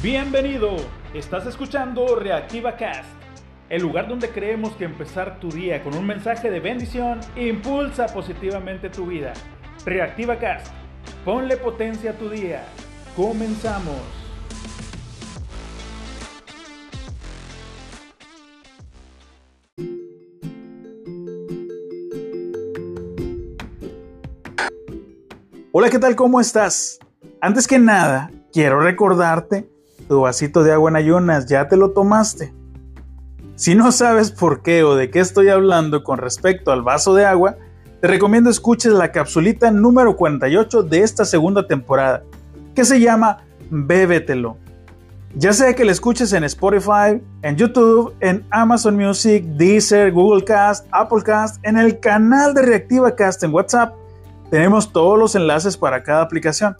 Bienvenido, estás escuchando Reactiva Cast, el lugar donde creemos que empezar tu día con un mensaje de bendición impulsa positivamente tu vida. Reactiva Cast, ponle potencia a tu día. Comenzamos. Hola, ¿qué tal? ¿Cómo estás? Antes que nada, quiero recordarte tu vasito de agua en ayunas, ¿ya te lo tomaste? Si no sabes por qué o de qué estoy hablando con respecto al vaso de agua, te recomiendo escuches la capsulita número 48 de esta segunda temporada, que se llama Bébetelo. Ya sea que la escuches en Spotify, en YouTube, en Amazon Music, Deezer, Google Cast, Apple Cast, en el canal de Reactiva Cast en WhatsApp, tenemos todos los enlaces para cada aplicación.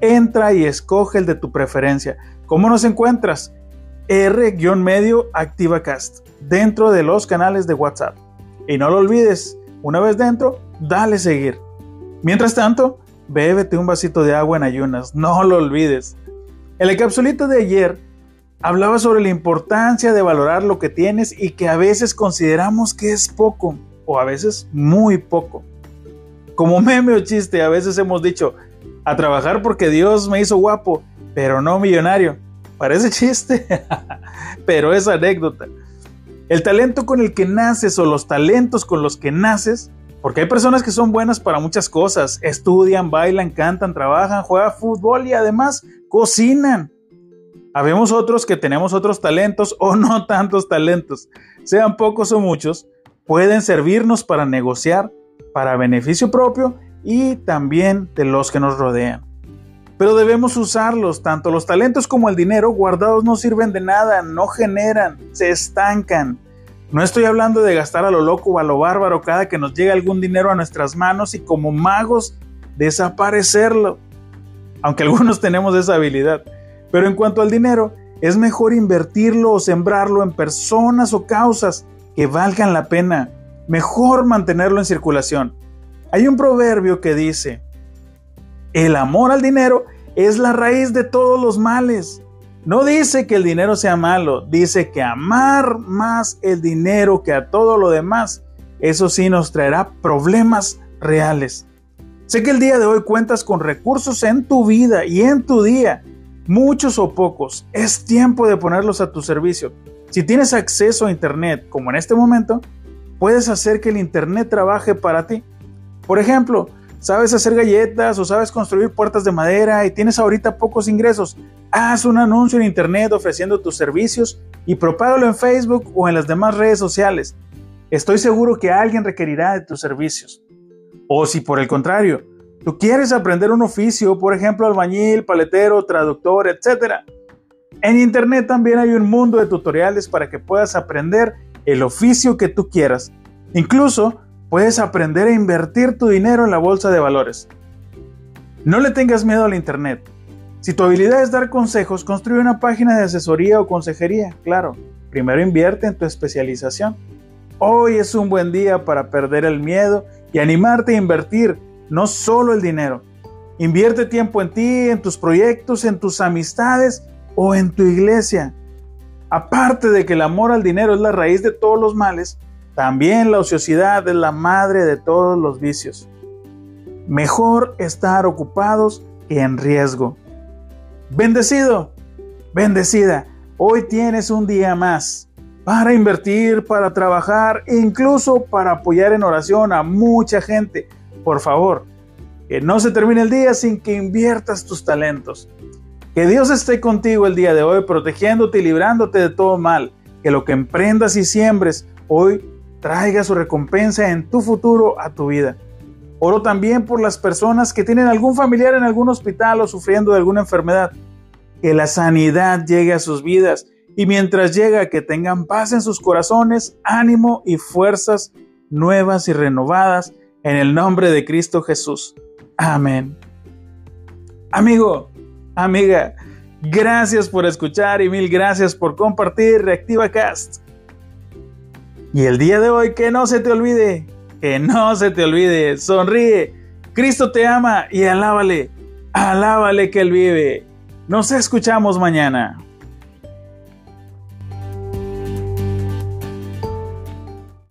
Entra y escoge el de tu preferencia. ¿Cómo nos encuentras? R-medio ActivaCast dentro de los canales de WhatsApp. Y no lo olvides, una vez dentro, dale seguir. Mientras tanto, bébete un vasito de agua en ayunas, no lo olvides. En la capsulita de ayer hablaba sobre la importancia de valorar lo que tienes y que a veces consideramos que es poco o a veces muy poco. Como meme o chiste, a veces hemos dicho, a trabajar porque Dios me hizo guapo pero no millonario. Parece chiste, pero es anécdota. El talento con el que naces o los talentos con los que naces, porque hay personas que son buenas para muchas cosas, estudian, bailan, cantan, trabajan, juegan fútbol y además cocinan. Habemos otros que tenemos otros talentos o no tantos talentos, sean pocos o muchos, pueden servirnos para negociar, para beneficio propio y también de los que nos rodean pero debemos usarlos. Tanto los talentos como el dinero guardados no sirven de nada, no generan, se estancan. No estoy hablando de gastar a lo loco o a lo bárbaro cada que nos llegue algún dinero a nuestras manos y como magos desaparecerlo. Aunque algunos tenemos esa habilidad. Pero en cuanto al dinero, es mejor invertirlo o sembrarlo en personas o causas que valgan la pena. Mejor mantenerlo en circulación. Hay un proverbio que dice, el amor al dinero es la raíz de todos los males. No dice que el dinero sea malo, dice que amar más el dinero que a todo lo demás, eso sí nos traerá problemas reales. Sé que el día de hoy cuentas con recursos en tu vida y en tu día, muchos o pocos. Es tiempo de ponerlos a tu servicio. Si tienes acceso a Internet, como en este momento, puedes hacer que el Internet trabaje para ti. Por ejemplo, sabes hacer galletas o sabes construir puertas de madera y tienes ahorita pocos ingresos, haz un anuncio en internet ofreciendo tus servicios y propágalo en Facebook o en las demás redes sociales. Estoy seguro que alguien requerirá de tus servicios. O si por el contrario, tú quieres aprender un oficio, por ejemplo, albañil, paletero, traductor, etc. En internet también hay un mundo de tutoriales para que puedas aprender el oficio que tú quieras. Incluso puedes aprender a invertir tu dinero en la bolsa de valores. No le tengas miedo al Internet. Si tu habilidad es dar consejos, construye una página de asesoría o consejería, claro. Primero invierte en tu especialización. Hoy es un buen día para perder el miedo y animarte a invertir, no solo el dinero. Invierte tiempo en ti, en tus proyectos, en tus amistades o en tu iglesia. Aparte de que el amor al dinero es la raíz de todos los males, también la ociosidad es la madre de todos los vicios. Mejor estar ocupados que en riesgo. Bendecido, bendecida, hoy tienes un día más para invertir, para trabajar, incluso para apoyar en oración a mucha gente. Por favor, que no se termine el día sin que inviertas tus talentos. Que Dios esté contigo el día de hoy, protegiéndote y librándote de todo mal. Que lo que emprendas y siembres hoy traiga su recompensa en tu futuro a tu vida. Oro también por las personas que tienen algún familiar en algún hospital o sufriendo de alguna enfermedad. Que la sanidad llegue a sus vidas y mientras llega que tengan paz en sus corazones, ánimo y fuerzas nuevas y renovadas en el nombre de Cristo Jesús. Amén. Amigo, amiga, gracias por escuchar y mil gracias por compartir Reactiva Cast. Y el día de hoy, que no se te olvide, que no se te olvide, sonríe. Cristo te ama y alábale, alábale que Él vive. Nos escuchamos mañana.